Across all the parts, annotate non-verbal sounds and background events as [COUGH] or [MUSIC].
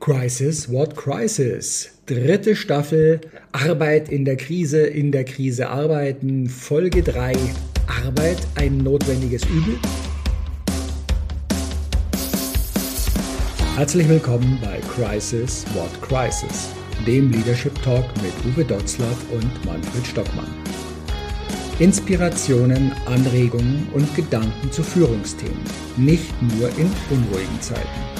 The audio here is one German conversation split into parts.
Crisis, what crisis? Dritte Staffel, Arbeit in der Krise, in der Krise arbeiten, Folge 3, Arbeit ein notwendiges Übel? Herzlich willkommen bei Crisis, what crisis? Dem Leadership Talk mit Uwe Dotzlaff und Manfred Stockmann. Inspirationen, Anregungen und Gedanken zu Führungsthemen, nicht nur in unruhigen Zeiten.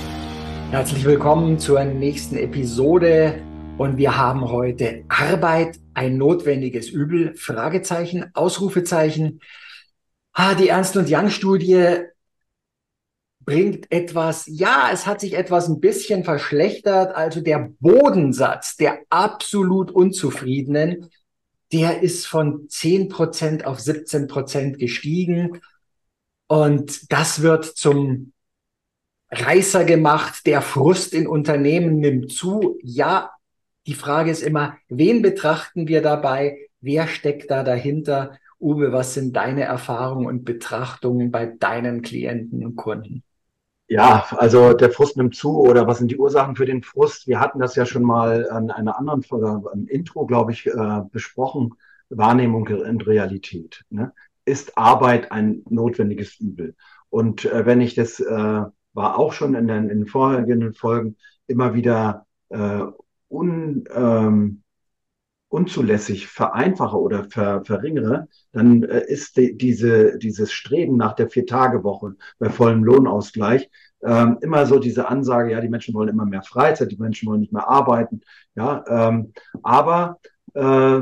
Herzlich willkommen zur nächsten Episode und wir haben heute Arbeit ein notwendiges Übel? Fragezeichen, Ausrufezeichen. Ah, die Ernst und Young Studie bringt etwas, ja, es hat sich etwas ein bisschen verschlechtert. Also der Bodensatz der absolut Unzufriedenen, der ist von 10% auf 17% gestiegen. Und das wird zum Reißer gemacht, der Frust in Unternehmen nimmt zu. Ja, die Frage ist immer, wen betrachten wir dabei? Wer steckt da dahinter? Uwe, was sind deine Erfahrungen und Betrachtungen bei deinen Klienten und Kunden? Ja, also der Frust nimmt zu oder was sind die Ursachen für den Frust? Wir hatten das ja schon mal an einer anderen Folge, im Intro, glaube ich, äh, besprochen. Wahrnehmung und Realität. Ne? Ist Arbeit ein notwendiges Übel? Und äh, wenn ich das äh, war auch schon in den, in den vorhergehenden Folgen immer wieder äh, un, ähm, unzulässig vereinfache oder ver, verringere, dann äh, ist die, diese, dieses Streben nach der Vier-Tage-Woche bei vollem Lohnausgleich ähm, immer so diese Ansage, ja, die Menschen wollen immer mehr Freizeit, die Menschen wollen nicht mehr arbeiten, ja, ähm, aber äh,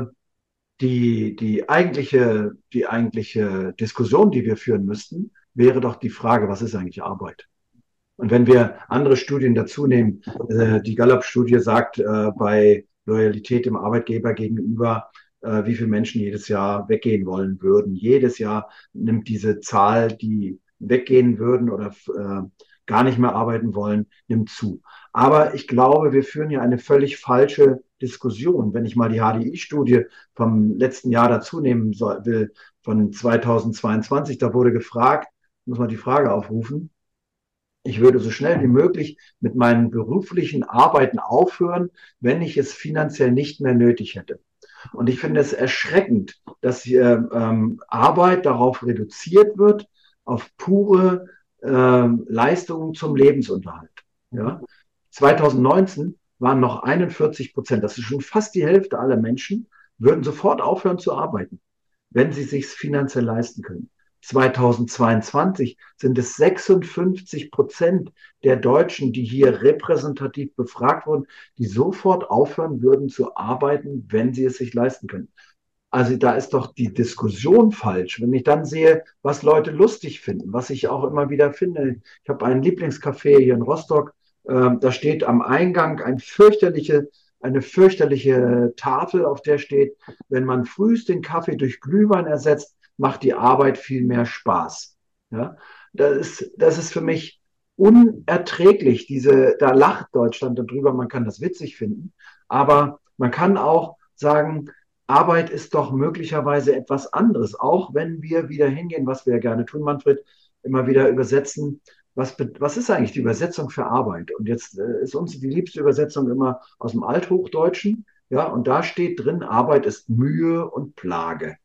die, die eigentliche, die eigentliche Diskussion, die wir führen müssten, wäre doch die Frage, was ist eigentlich Arbeit? Und wenn wir andere Studien dazu nehmen, äh, die Gallup-Studie sagt, äh, bei Loyalität dem Arbeitgeber gegenüber, äh, wie viele Menschen jedes Jahr weggehen wollen würden. Jedes Jahr nimmt diese Zahl, die weggehen würden oder äh, gar nicht mehr arbeiten wollen, nimmt zu. Aber ich glaube, wir führen ja eine völlig falsche Diskussion. Wenn ich mal die HDI-Studie vom letzten Jahr dazu nehmen soll, will, von 2022, da wurde gefragt, muss man die Frage aufrufen, ich würde so schnell wie möglich mit meinen beruflichen Arbeiten aufhören, wenn ich es finanziell nicht mehr nötig hätte. Und ich finde es erschreckend, dass hier ähm, Arbeit darauf reduziert wird, auf pure ähm, Leistungen zum Lebensunterhalt. Ja? 2019 waren noch 41 Prozent, das ist schon fast die Hälfte aller Menschen, würden sofort aufhören zu arbeiten, wenn sie sich finanziell leisten können. 2022 sind es 56 Prozent der Deutschen, die hier repräsentativ befragt wurden, die sofort aufhören würden zu arbeiten, wenn sie es sich leisten können. Also da ist doch die Diskussion falsch. Wenn ich dann sehe, was Leute lustig finden, was ich auch immer wieder finde. Ich habe einen Lieblingscafé hier in Rostock. Äh, da steht am Eingang ein fürchterliche, eine fürchterliche Tafel, auf der steht, wenn man frühst den Kaffee durch Glühwein ersetzt, macht die Arbeit viel mehr Spaß. Ja, das ist, das ist für mich unerträglich. Diese, da lacht Deutschland darüber. Man kann das witzig finden, aber man kann auch sagen, Arbeit ist doch möglicherweise etwas anderes, auch wenn wir wieder hingehen, was wir ja gerne tun, Manfred, immer wieder übersetzen. Was, was ist eigentlich die Übersetzung für Arbeit? Und jetzt äh, ist uns die liebste Übersetzung immer aus dem Althochdeutschen. Ja, und da steht drin, Arbeit ist Mühe und Plage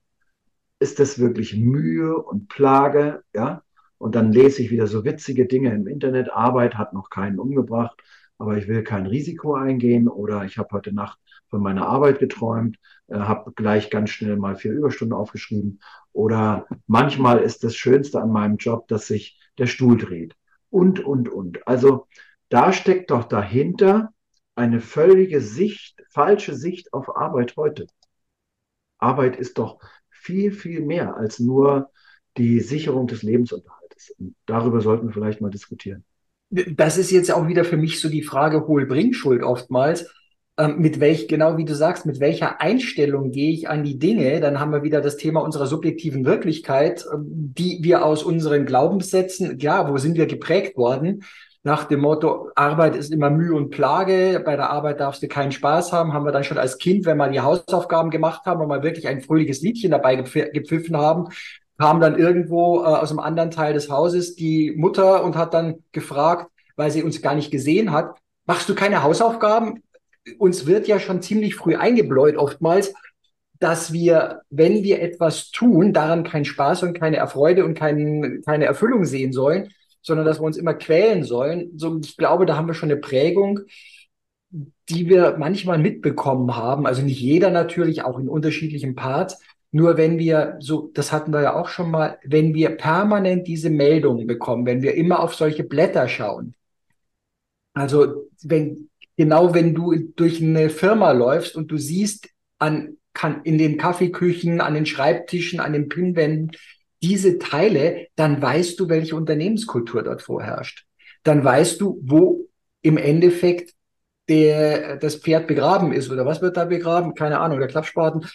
ist das wirklich Mühe und Plage, ja? Und dann lese ich wieder so witzige Dinge im Internet. Arbeit hat noch keinen umgebracht, aber ich will kein Risiko eingehen oder ich habe heute Nacht von meiner Arbeit geträumt, äh, habe gleich ganz schnell mal vier Überstunden aufgeschrieben oder manchmal ist das Schönste an meinem Job, dass sich der Stuhl dreht und, und, und. Also da steckt doch dahinter eine völlige Sicht, falsche Sicht auf Arbeit heute. Arbeit ist doch viel, viel mehr als nur die Sicherung des Lebensunterhaltes. Und darüber sollten wir vielleicht mal diskutieren. Das ist jetzt auch wieder für mich so die Frage Hohl-Bringschuld oftmals. Ähm, mit welch, genau wie du sagst, mit welcher Einstellung gehe ich an die Dinge? Dann haben wir wieder das Thema unserer subjektiven Wirklichkeit, ähm, die wir aus unseren Glaubenssätzen, ja, wo sind wir geprägt worden? Nach dem Motto, Arbeit ist immer Mühe und Plage, bei der Arbeit darfst du keinen Spaß haben, haben wir dann schon als Kind, wenn wir die Hausaufgaben gemacht haben und mal wirklich ein fröhliches Liedchen dabei gepfiffen haben, kam dann irgendwo äh, aus einem anderen Teil des Hauses die Mutter und hat dann gefragt, weil sie uns gar nicht gesehen hat, machst du keine Hausaufgaben? Uns wird ja schon ziemlich früh eingebläut oftmals, dass wir, wenn wir etwas tun, daran keinen Spaß und keine Erfreude und kein, keine Erfüllung sehen sollen, sondern dass wir uns immer quälen sollen. So, ich glaube, da haben wir schon eine Prägung, die wir manchmal mitbekommen haben. Also nicht jeder natürlich, auch in unterschiedlichen Parts. Nur wenn wir, so, das hatten wir ja auch schon mal, wenn wir permanent diese Meldungen bekommen, wenn wir immer auf solche Blätter schauen. Also, wenn, genau wenn du durch eine Firma läufst und du siehst an, kann, in den Kaffeeküchen, an den Schreibtischen, an den Pinwänden, diese Teile, dann weißt du, welche Unternehmenskultur dort vorherrscht. Dann weißt du, wo im Endeffekt der, das Pferd begraben ist oder was wird da begraben? Keine Ahnung, der Klappspaten.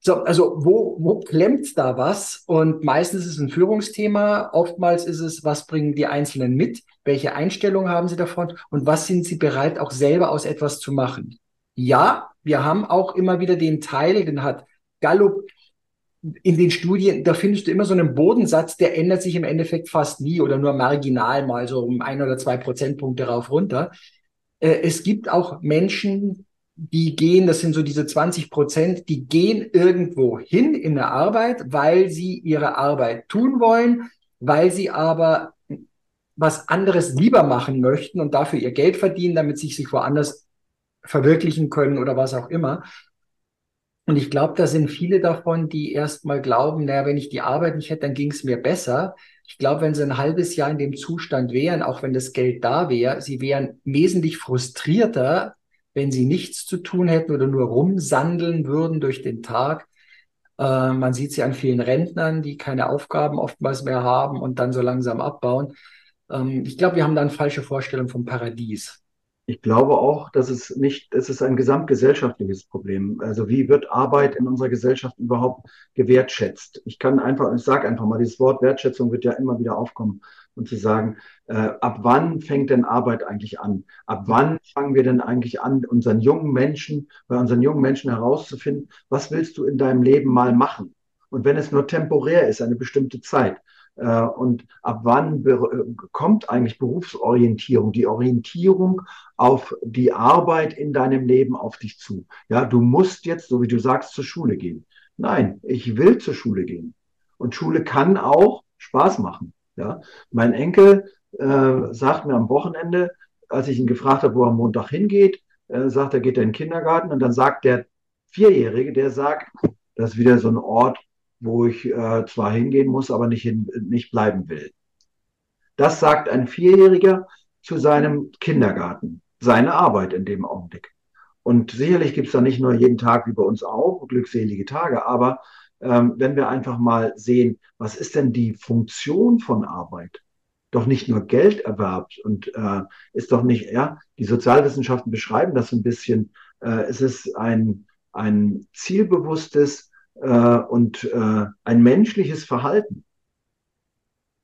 So, also wo, wo klemmt da was? Und meistens ist es ein Führungsthema. Oftmals ist es, was bringen die Einzelnen mit? Welche Einstellung haben sie davon? Und was sind sie bereit, auch selber aus etwas zu machen? Ja, wir haben auch immer wieder den Teil, den hat Gallup in den Studien, da findest du immer so einen Bodensatz, der ändert sich im Endeffekt fast nie oder nur marginal mal so um ein oder zwei Prozentpunkte rauf runter. Äh, es gibt auch Menschen, die gehen, das sind so diese 20 Prozent, die gehen irgendwo hin in der Arbeit, weil sie ihre Arbeit tun wollen, weil sie aber was anderes lieber machen möchten und dafür ihr Geld verdienen, damit sie sich woanders verwirklichen können oder was auch immer. Und ich glaube, da sind viele davon, die erstmal glauben, naja, wenn ich die Arbeit nicht hätte, dann ging es mir besser. Ich glaube, wenn sie ein halbes Jahr in dem Zustand wären, auch wenn das Geld da wäre, sie wären wesentlich frustrierter, wenn sie nichts zu tun hätten oder nur rumsandeln würden durch den Tag. Äh, man sieht sie an vielen Rentnern, die keine Aufgaben oftmals mehr haben und dann so langsam abbauen. Ähm, ich glaube, wir haben da eine falsche Vorstellung vom Paradies. Ich glaube auch, dass es nicht, es ist ein gesamtgesellschaftliches Problem. Also wie wird Arbeit in unserer Gesellschaft überhaupt gewertschätzt? Ich kann einfach, ich sage einfach mal, dieses Wort Wertschätzung wird ja immer wieder aufkommen und zu sagen, äh, ab wann fängt denn Arbeit eigentlich an? Ab wann fangen wir denn eigentlich an, unseren jungen Menschen, bei unseren jungen Menschen herauszufinden, was willst du in deinem Leben mal machen? Und wenn es nur temporär ist, eine bestimmte Zeit, und ab wann kommt eigentlich Berufsorientierung, die Orientierung auf die Arbeit in deinem Leben auf dich zu? Ja, du musst jetzt, so wie du sagst, zur Schule gehen. Nein, ich will zur Schule gehen. Und Schule kann auch Spaß machen. Ja, mein Enkel äh, sagt mir am Wochenende, als ich ihn gefragt habe, wo er am Montag hingeht, äh, sagt er, geht er in den Kindergarten und dann sagt der Vierjährige, der sagt, das ist wieder so ein Ort, wo ich äh, zwar hingehen muss, aber nicht, hin, nicht bleiben will. Das sagt ein Vierjähriger zu seinem Kindergarten, seine Arbeit in dem Augenblick. Und sicherlich gibt es da nicht nur jeden Tag wie bei uns auch glückselige Tage, aber ähm, wenn wir einfach mal sehen, was ist denn die Funktion von Arbeit? Doch nicht nur Gelderwerb und äh, ist doch nicht, ja, die Sozialwissenschaften beschreiben das ein bisschen. Äh, es ist ein, ein zielbewusstes, und äh, ein menschliches Verhalten.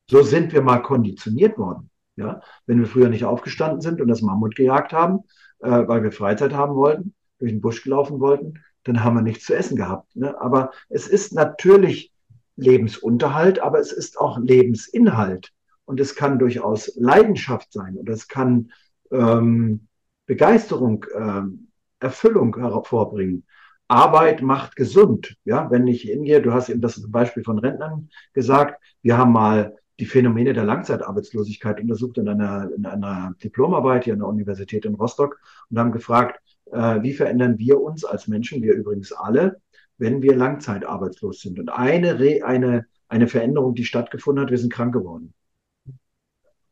So sind wir mal konditioniert worden. Ja, wenn wir früher nicht aufgestanden sind und das Mammut gejagt haben, äh, weil wir Freizeit haben wollten, durch den Busch gelaufen wollten, dann haben wir nichts zu essen gehabt. Ne? Aber es ist natürlich Lebensunterhalt, aber es ist auch Lebensinhalt. Und es kann durchaus Leidenschaft sein und es kann ähm, Begeisterung, ähm, Erfüllung hervorbringen. Arbeit macht gesund. Ja, wenn ich hingehe, du hast eben das Beispiel von Rentnern gesagt. Wir haben mal die Phänomene der Langzeitarbeitslosigkeit untersucht in einer, in einer Diplomarbeit hier an der Universität in Rostock und haben gefragt, äh, wie verändern wir uns als Menschen, wir übrigens alle, wenn wir langzeitarbeitslos sind. Und eine, eine, eine Veränderung, die stattgefunden hat, wir sind krank geworden.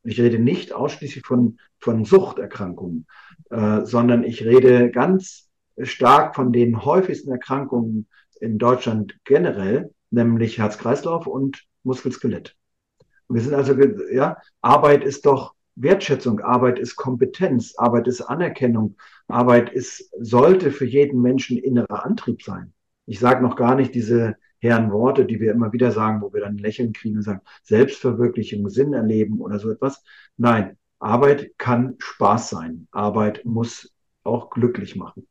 Ich rede nicht ausschließlich von, von Suchterkrankungen, äh, sondern ich rede ganz stark von den häufigsten Erkrankungen in Deutschland generell, nämlich Herz-Kreislauf und Muskel-Skelett. Wir sind also, ja, Arbeit ist doch Wertschätzung, Arbeit ist Kompetenz, Arbeit ist Anerkennung, Arbeit ist, sollte für jeden Menschen innerer Antrieb sein. Ich sage noch gar nicht diese Herren Worte, die wir immer wieder sagen, wo wir dann Lächeln kriegen und sagen, Selbstverwirklichung, Sinn erleben oder so etwas. Nein, Arbeit kann Spaß sein. Arbeit muss auch glücklich machen.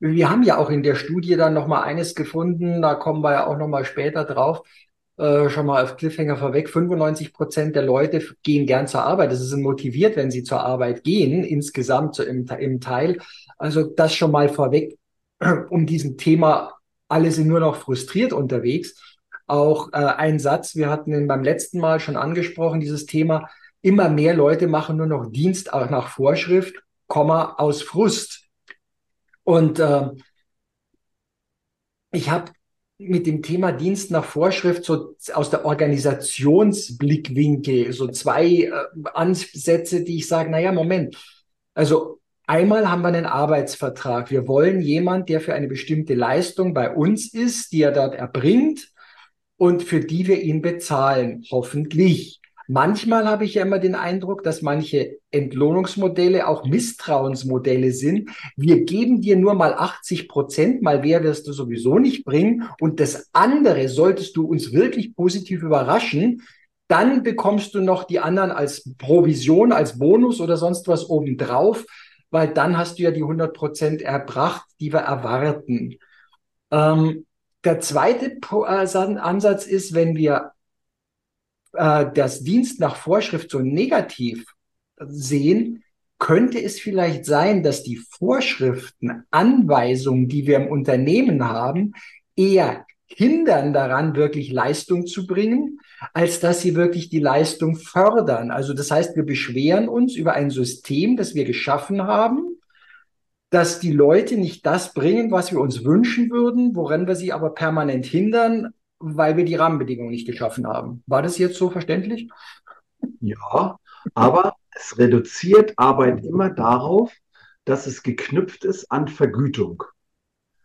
Wir haben ja auch in der Studie dann nochmal eines gefunden, da kommen wir ja auch nochmal später drauf, äh, schon mal auf Cliffhanger vorweg, 95 Prozent der Leute gehen gern zur Arbeit. Das sind motiviert, wenn sie zur Arbeit gehen, insgesamt so im, im Teil. Also das schon mal vorweg, [CLEARS THROAT] um diesem Thema alle sind nur noch frustriert unterwegs. Auch äh, ein Satz, wir hatten ihn beim letzten Mal schon angesprochen, dieses Thema, immer mehr Leute machen nur noch Dienst auch nach Vorschrift, Komma, aus Frust. Und äh, ich habe mit dem Thema Dienst nach Vorschrift so aus der Organisationsblickwinkel so zwei äh, Ansätze, die ich sage, naja, Moment. Also Einmal haben wir einen Arbeitsvertrag. Wir wollen jemand, der für eine bestimmte Leistung bei uns ist, die er dort erbringt und für die wir ihn bezahlen, hoffentlich. Manchmal habe ich ja immer den Eindruck, dass manche Entlohnungsmodelle auch Misstrauensmodelle sind. Wir geben dir nur mal 80 Prozent, mal wer wirst du sowieso nicht bringen. Und das andere solltest du uns wirklich positiv überraschen. Dann bekommst du noch die anderen als Provision, als Bonus oder sonst was obendrauf weil dann hast du ja die 100 Prozent erbracht, die wir erwarten. Ähm, der zweite äh, Ansatz ist, wenn wir äh, das Dienst nach Vorschrift so negativ sehen, könnte es vielleicht sein, dass die Vorschriften, Anweisungen, die wir im Unternehmen haben, eher hindern daran, wirklich Leistung zu bringen, als dass sie wirklich die Leistung fördern. Also das heißt, wir beschweren uns über ein System, das wir geschaffen haben, dass die Leute nicht das bringen, was wir uns wünschen würden, woran wir sie aber permanent hindern, weil wir die Rahmenbedingungen nicht geschaffen haben. War das jetzt so verständlich? Ja, aber es reduziert Arbeit immer darauf, dass es geknüpft ist an Vergütung.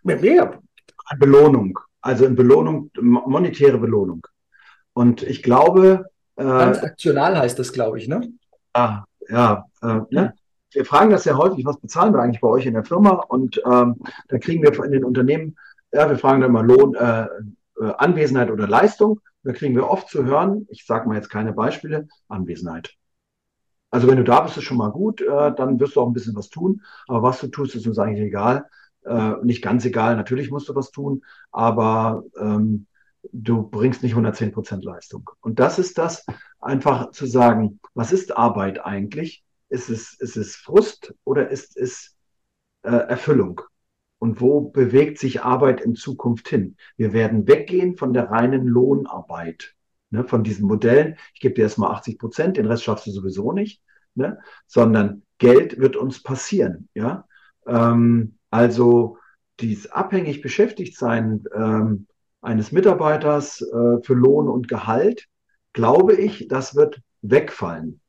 Mehr. An Belohnung. Also in Belohnung, monetäre Belohnung. Und ich glaube. Äh, Transaktional heißt das, glaube ich, ne? Ah, ja. Äh, ne? Wir fragen das ja häufig, was bezahlen wir eigentlich bei euch in der Firma? Und ähm, da kriegen wir in den Unternehmen, ja, wir fragen dann mal Lohn, äh, äh, Anwesenheit oder Leistung. Da kriegen wir oft zu hören, ich sage mal jetzt keine Beispiele, Anwesenheit. Also wenn du da bist, ist schon mal gut, äh, dann wirst du auch ein bisschen was tun. Aber was du tust, ist uns eigentlich egal. Äh, nicht ganz egal, natürlich musst du was tun, aber ähm, du bringst nicht 110 Prozent Leistung. Und das ist das, einfach zu sagen, was ist Arbeit eigentlich? Ist es, ist es Frust oder ist es äh, Erfüllung? Und wo bewegt sich Arbeit in Zukunft hin? Wir werden weggehen von der reinen Lohnarbeit, ne, von diesen Modellen. Ich gebe dir erstmal 80 Prozent, den Rest schaffst du sowieso nicht, ne, sondern Geld wird uns passieren. Ja, ähm, also dieses abhängig beschäftigt sein, ähm, eines Mitarbeiters äh, für Lohn und Gehalt, glaube ich, das wird wegfallen.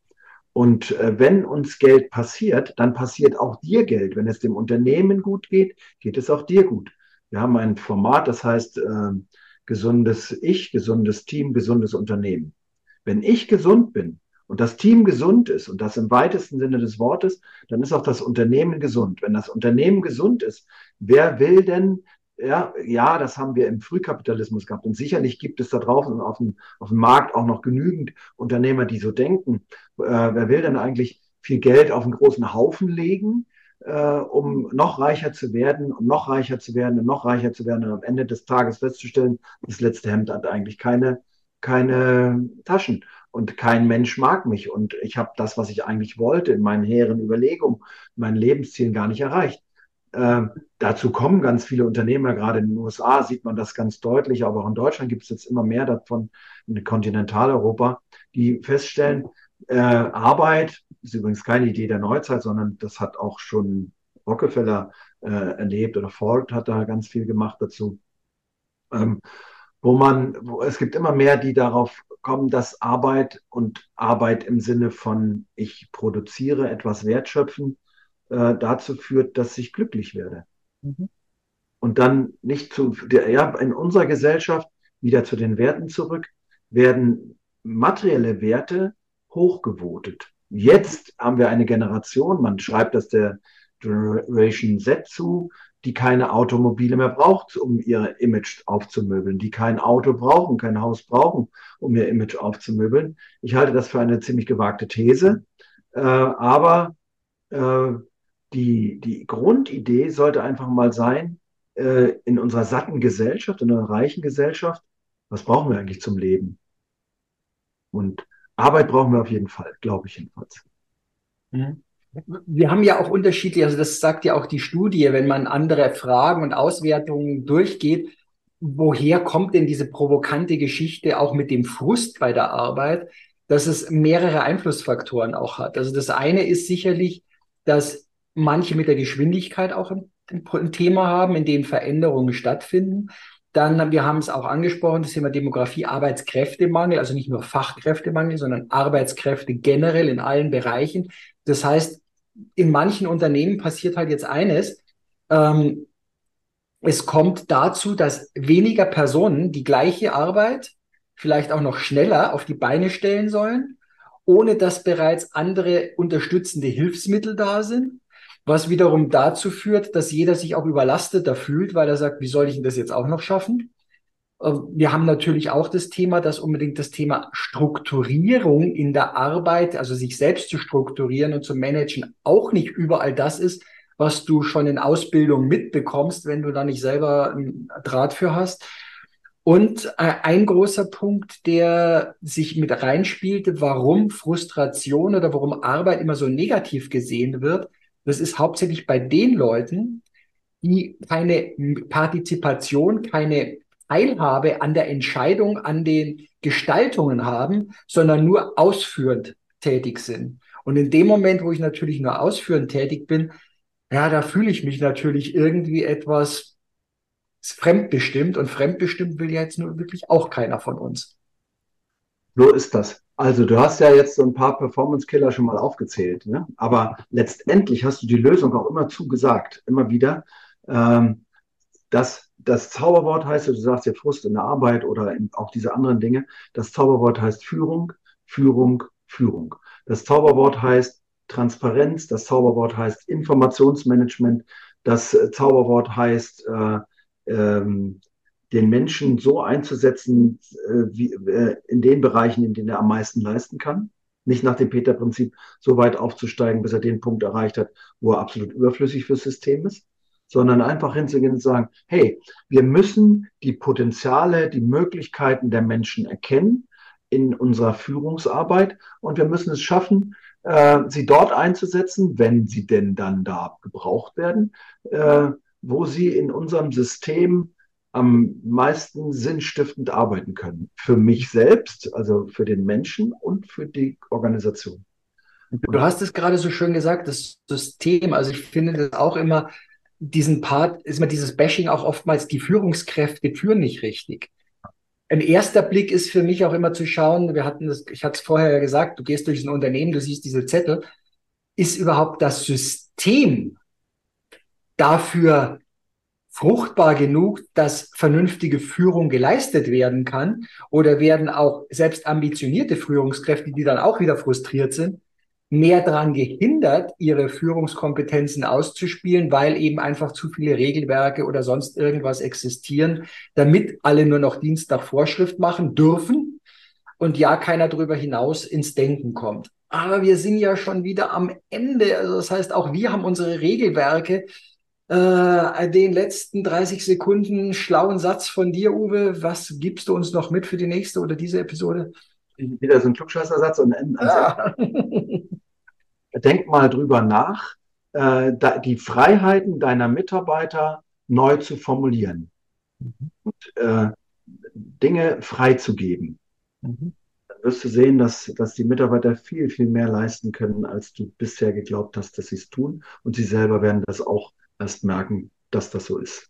Und äh, wenn uns Geld passiert, dann passiert auch dir Geld. Wenn es dem Unternehmen gut geht, geht es auch dir gut. Wir haben ein Format, das heißt äh, gesundes Ich, gesundes Team, gesundes Unternehmen. Wenn ich gesund bin und das Team gesund ist und das im weitesten Sinne des Wortes, dann ist auch das Unternehmen gesund. Wenn das Unternehmen gesund ist, wer will denn ja, ja, das haben wir im Frühkapitalismus gehabt. Und sicherlich gibt es da draußen auf dem, auf dem Markt auch noch genügend Unternehmer, die so denken. Äh, wer will denn eigentlich viel Geld auf einen großen Haufen legen, äh, um noch reicher zu werden und noch reicher zu werden und noch reicher zu werden und am Ende des Tages festzustellen, das letzte Hemd hat eigentlich keine, keine Taschen und kein Mensch mag mich und ich habe das, was ich eigentlich wollte in meinen hehren Überlegungen, meinen Lebenszielen gar nicht erreicht. Ähm, dazu kommen ganz viele Unternehmer, gerade in den USA sieht man das ganz deutlich, aber auch in Deutschland gibt es jetzt immer mehr davon, in Kontinentaleuropa, die feststellen, äh, Arbeit ist übrigens keine Idee der Neuzeit, sondern das hat auch schon Rockefeller äh, erlebt oder Ford hat da ganz viel gemacht dazu. Ähm, wo man, wo, es gibt immer mehr, die darauf kommen, dass Arbeit und Arbeit im Sinne von ich produziere etwas wertschöpfen, äh, dazu führt, dass ich glücklich werde. Mhm. Und dann nicht zu, der, ja, in unserer Gesellschaft wieder zu den Werten zurück, werden materielle Werte hochgewotet. Jetzt haben wir eine Generation, man schreibt das der Generation Z zu, die keine Automobile mehr braucht, um ihr Image aufzumöbeln, die kein Auto brauchen, kein Haus brauchen, um ihr Image aufzumöbeln. Ich halte das für eine ziemlich gewagte These, äh, aber äh, die, die Grundidee sollte einfach mal sein, äh, in unserer satten Gesellschaft, in einer reichen Gesellschaft, was brauchen wir eigentlich zum Leben? Und Arbeit brauchen wir auf jeden Fall, glaube ich jedenfalls. Mhm. Wir haben ja auch unterschiedliche, also das sagt ja auch die Studie, wenn man andere Fragen und Auswertungen durchgeht, woher kommt denn diese provokante Geschichte auch mit dem Frust bei der Arbeit, dass es mehrere Einflussfaktoren auch hat. Also das eine ist sicherlich, dass manche mit der Geschwindigkeit auch ein, ein Thema haben, in dem Veränderungen stattfinden. Dann, wir haben es auch angesprochen, das Thema Demografie, Arbeitskräftemangel, also nicht nur Fachkräftemangel, sondern Arbeitskräfte generell in allen Bereichen. Das heißt, in manchen Unternehmen passiert halt jetzt eines, ähm, es kommt dazu, dass weniger Personen die gleiche Arbeit vielleicht auch noch schneller auf die Beine stellen sollen, ohne dass bereits andere unterstützende Hilfsmittel da sind was wiederum dazu führt, dass jeder sich auch überlasteter fühlt, weil er sagt, wie soll ich denn das jetzt auch noch schaffen? Ähm, wir haben natürlich auch das Thema, dass unbedingt das Thema Strukturierung in der Arbeit, also sich selbst zu strukturieren und zu managen, auch nicht überall das ist, was du schon in Ausbildung mitbekommst, wenn du da nicht selber einen Draht für hast. Und äh, ein großer Punkt, der sich mit reinspielte, warum Frustration oder warum Arbeit immer so negativ gesehen wird, das ist hauptsächlich bei den Leuten, die keine Partizipation, keine Teilhabe an der Entscheidung, an den Gestaltungen haben, sondern nur ausführend tätig sind. Und in dem Moment, wo ich natürlich nur ausführend tätig bin, ja, da fühle ich mich natürlich irgendwie etwas fremdbestimmt und fremdbestimmt will ja jetzt nur wirklich auch keiner von uns. So ist das. Also du hast ja jetzt so ein paar Performance-Killer schon mal aufgezählt, ne? aber letztendlich hast du die Lösung auch immer zugesagt, immer wieder. Ähm, dass das Zauberwort heißt, du sagst ja Frust in der Arbeit oder auch diese anderen Dinge, das Zauberwort heißt Führung, Führung, Führung. Das Zauberwort heißt Transparenz, das Zauberwort heißt Informationsmanagement, das Zauberwort heißt äh, ähm, den Menschen so einzusetzen, äh, wie, äh, in den Bereichen, in denen er am meisten leisten kann. Nicht nach dem Peter-Prinzip so weit aufzusteigen, bis er den Punkt erreicht hat, wo er absolut überflüssig fürs System ist, sondern einfach hinzugehen und sagen, hey, wir müssen die Potenziale, die Möglichkeiten der Menschen erkennen in unserer Führungsarbeit und wir müssen es schaffen, äh, sie dort einzusetzen, wenn sie denn dann da gebraucht werden, äh, wo sie in unserem System am meisten sinnstiftend arbeiten können. Für mich selbst, also für den Menschen und für die Organisation. Du hast es gerade so schön gesagt, das System. Also ich finde das auch immer, diesen Part, ist immer dieses Bashing auch oftmals, die Führungskräfte führen nicht richtig. Ein erster Blick ist für mich auch immer zu schauen, wir hatten das, ich hatte es vorher ja gesagt, du gehst durch ein Unternehmen, du siehst diese Zettel, ist überhaupt das System dafür fruchtbar genug, dass vernünftige Führung geleistet werden kann? Oder werden auch selbst ambitionierte Führungskräfte, die dann auch wieder frustriert sind, mehr daran gehindert, ihre Führungskompetenzen auszuspielen, weil eben einfach zu viele Regelwerke oder sonst irgendwas existieren, damit alle nur noch Dienst nach Vorschrift machen dürfen und ja keiner darüber hinaus ins Denken kommt. Aber wir sind ja schon wieder am Ende. Also das heißt, auch wir haben unsere Regelwerke, äh, den letzten 30 Sekunden schlauen Satz von dir, Uwe. Was gibst du uns noch mit für die nächste oder diese Episode? Wieder so ein Klugscheißersatz und ja. [LAUGHS] denk mal drüber nach, äh, da, die Freiheiten deiner Mitarbeiter neu zu formulieren mhm. und äh, Dinge freizugeben. Mhm. Dann wirst du sehen, dass, dass die Mitarbeiter viel, viel mehr leisten können, als du bisher geglaubt hast, dass sie es tun. Und sie selber werden das auch erst merken, dass das so ist.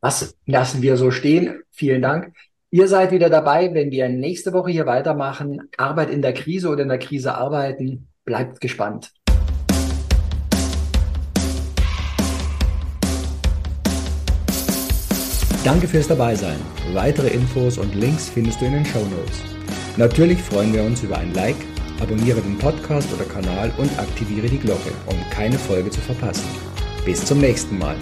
Das lassen wir so stehen. Vielen Dank. Ihr seid wieder dabei, wenn wir nächste Woche hier weitermachen. Arbeit in der Krise oder in der Krise arbeiten. Bleibt gespannt. Danke fürs Dabeisein. Weitere Infos und Links findest du in den Show Notes. Natürlich freuen wir uns über ein Like Abonniere den Podcast oder Kanal und aktiviere die Glocke, um keine Folge zu verpassen. Bis zum nächsten Mal.